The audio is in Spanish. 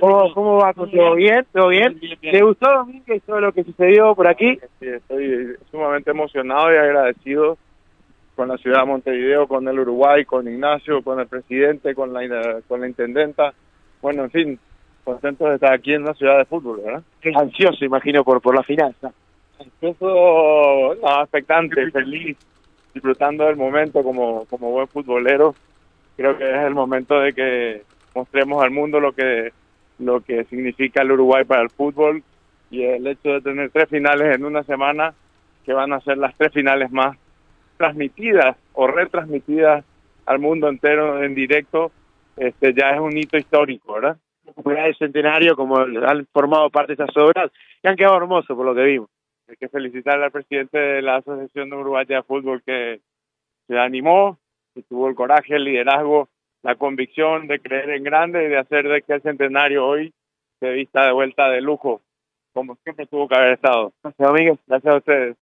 ¿Cómo, cómo va? ¿Todo bien? ¿Todo bien? ¿Le gustó, Domínguez, todo lo que sucedió por aquí? Sí, estoy sumamente emocionado y agradecido con la ciudad de Montevideo, con el Uruguay, con Ignacio, con el presidente, con la, con la intendenta. Bueno, en fin, contento de estar aquí en una ciudad de fútbol, ¿verdad? Ansioso, imagino, por, por la final. Ansioso, no, expectante, feliz, disfrutando del momento como, como buen futbolero. Creo que es el momento de que mostremos al mundo lo que lo que significa el Uruguay para el fútbol y el hecho de tener tres finales en una semana que van a ser las tres finales más transmitidas o retransmitidas al mundo entero en directo, este ya es un hito histórico, ¿verdad? El centenario, como han formado parte de esas obras, y han quedado hermosos por lo que vimos. Hay que felicitar al presidente de la Asociación de Uruguay de Fútbol que se animó, que tuvo el coraje, el liderazgo la convicción de creer en grande y de hacer de que el centenario hoy se vista de vuelta de lujo, como siempre tuvo que haber estado. Gracias, amigos. Gracias a ustedes.